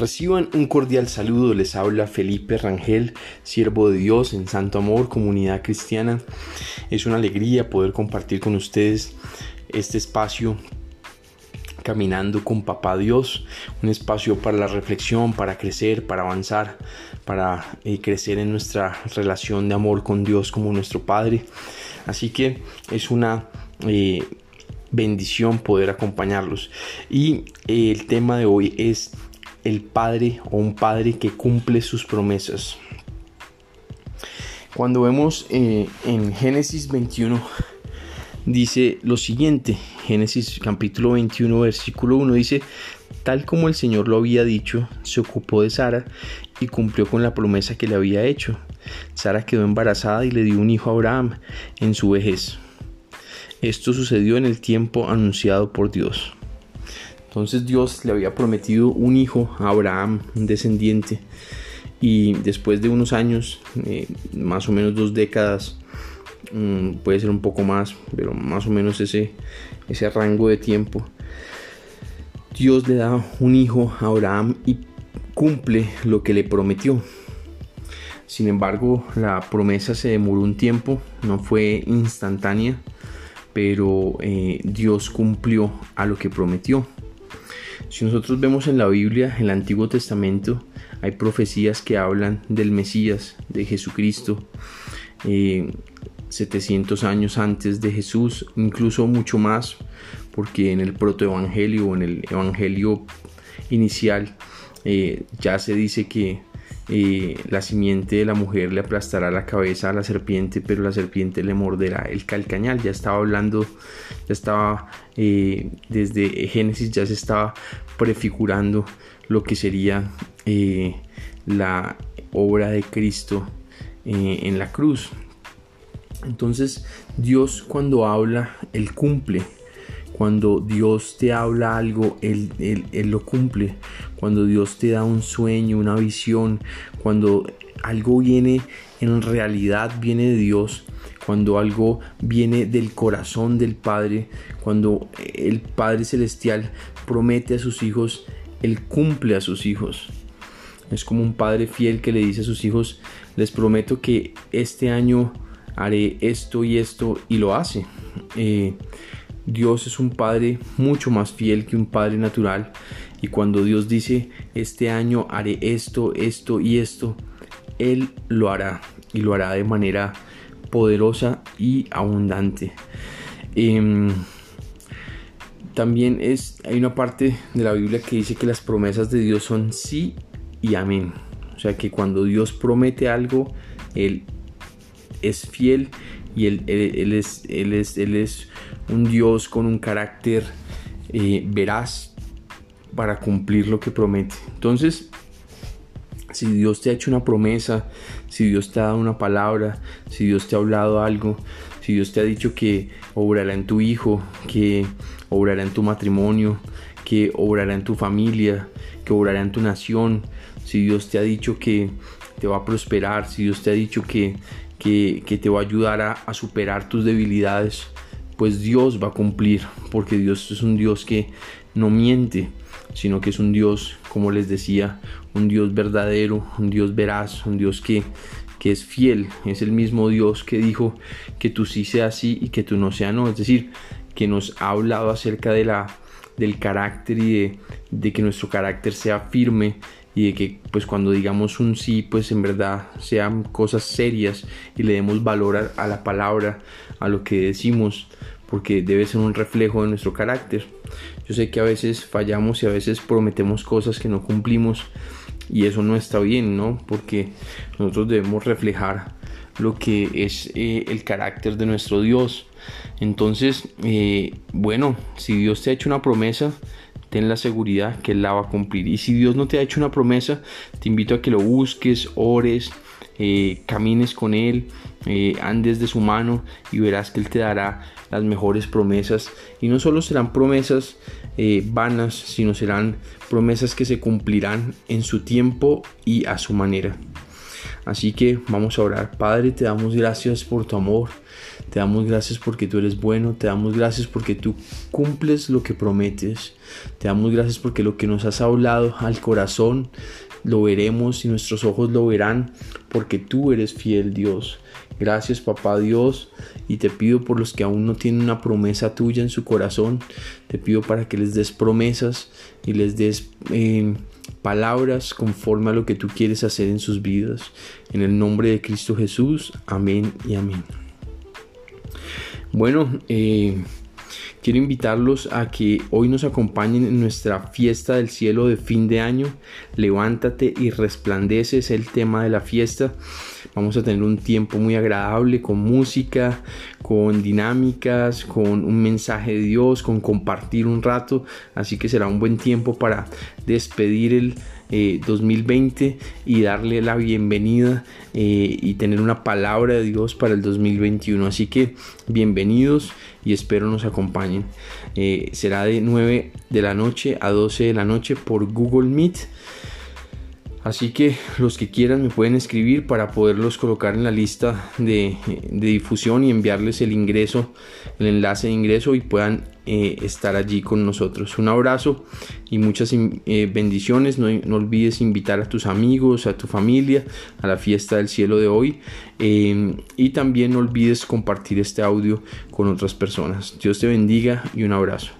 Reciban un cordial saludo, les habla Felipe Rangel, siervo de Dios en Santo Amor, comunidad cristiana. Es una alegría poder compartir con ustedes este espacio caminando con Papá Dios, un espacio para la reflexión, para crecer, para avanzar, para eh, crecer en nuestra relación de amor con Dios como nuestro Padre. Así que es una eh, bendición poder acompañarlos. Y eh, el tema de hoy es el padre o un padre que cumple sus promesas. Cuando vemos eh, en Génesis 21, dice lo siguiente, Génesis capítulo 21, versículo 1 dice, tal como el Señor lo había dicho, se ocupó de Sara y cumplió con la promesa que le había hecho. Sara quedó embarazada y le dio un hijo a Abraham en su vejez. Esto sucedió en el tiempo anunciado por Dios. Entonces Dios le había prometido un hijo a Abraham, un descendiente. Y después de unos años, eh, más o menos dos décadas, mm, puede ser un poco más, pero más o menos ese, ese rango de tiempo, Dios le da un hijo a Abraham y cumple lo que le prometió. Sin embargo, la promesa se demoró un tiempo, no fue instantánea, pero eh, Dios cumplió a lo que prometió. Si nosotros vemos en la Biblia, en el Antiguo Testamento, hay profecías que hablan del Mesías, de Jesucristo, 700 eh, años antes de Jesús, incluso mucho más, porque en el protoevangelio o en el evangelio inicial eh, ya se dice que la simiente de la mujer le aplastará la cabeza a la serpiente, pero la serpiente le morderá el calcañal. Ya estaba hablando, ya estaba eh, desde Génesis, ya se estaba prefigurando lo que sería eh, la obra de Cristo eh, en la cruz. Entonces Dios cuando habla, Él cumple. Cuando Dios te habla algo, él, lo cumple. Cuando Dios te da un sueño, una visión, cuando algo viene en realidad, viene de Dios, cuando algo viene del corazón del Padre, cuando el Padre Celestial promete a sus hijos, Él cumple a sus hijos. Es como un padre fiel que le dice a sus hijos, les prometo que este año haré esto y esto y lo hace. Eh, Dios es un Padre mucho más fiel que un Padre natural y cuando Dios dice, este año haré esto, esto y esto, Él lo hará y lo hará de manera poderosa y abundante. Em, también es, hay una parte de la Biblia que dice que las promesas de Dios son sí y amén. O sea que cuando Dios promete algo, Él es fiel y él, es, él, es, él es un Dios con un carácter eh, veraz para cumplir lo que promete. Entonces, si Dios te ha hecho una promesa, si Dios te ha dado una palabra, si Dios te ha hablado algo, si Dios te ha dicho que obrará en tu hijo, que obrará en tu matrimonio, que obrará en tu familia, que obrará en tu nación, si Dios te ha dicho que te va a prosperar, si Dios te ha dicho que, que, te va a ayudar a, superar tus debilidades, pues Dios va a cumplir, porque Dios es un Dios que no miente, sino que es un Dios, como les decía, un Dios verdadero, un Dios veraz, un Dios que, que es fiel, es el mismo Dios que dijo que tú sí sea sí y que tú no sea no, es decir, que nos ha hablado acerca de la, del carácter y de, de que nuestro carácter sea firme y de que pues cuando digamos un sí pues en verdad sean cosas serias y le demos valor a, la palabra a lo que decimos porque debe ser un reflejo de nuestro carácter. Yo sé que a veces fallamos y a veces prometemos cosas que no cumplimos y eso no está bien no porque nosotros debemos reflejar lo que es eh, el carácter de nuestro Dios. Entonces eh, bueno si Dios te ha hecho una promesa ten la seguridad que Él la va a cumplir. Y si Dios no te ha hecho una promesa, te invito a que lo busques, ores, eh, camines con Él, eh, andes de su mano y verás que Él te dará las mejores promesas. Y no solo serán promesas eh, vanas, sino serán promesas que se cumplirán en su tiempo y a su manera. Así que vamos a orar. Padre, te damos gracias por tu amor. Te damos gracias porque tú eres bueno. Te damos gracias porque tú cumples lo que prometes. Te damos gracias porque lo que nos has hablado al corazón lo veremos y nuestros ojos lo verán porque tú eres fiel Dios. Gracias papá Dios y te pido por los que aún no tienen una promesa tuya en su corazón, te pido para que les des promesas y les des eh, palabras conforme a lo que tú quieres hacer en sus vidas. En el nombre de Cristo Jesús, amén y amén. Bueno, eh, quiero invitarlos a que hoy nos acompañen en nuestra fiesta del cielo de fin de año. Levántate y resplandece es el tema de la fiesta. Vamos a tener un tiempo muy agradable con música, con dinámicas, con un mensaje de Dios, con compartir un rato. Así que será un buen tiempo para despedir el 2020 eh, y darle la bienvenida eh, y tener una palabra de Dios para el 2021. Así que bienvenidos y espero nos acompañen. Eh, será de 9 de la noche a 12 de la noche por Google Meet. Así que los que quieran me pueden escribir para poderlos colocar en la lista de, difusión y enviarles el ingreso, el enlace de ingreso y puedan eh, estar allí con nosotros. Un abrazo y muchas eh, bendiciones. No, olvides invitar a tus amigos, a tu familia a la fiesta del cielo de hoy. Eh, y también no olvides compartir este audio con otras personas. Dios te bendiga y un abrazo.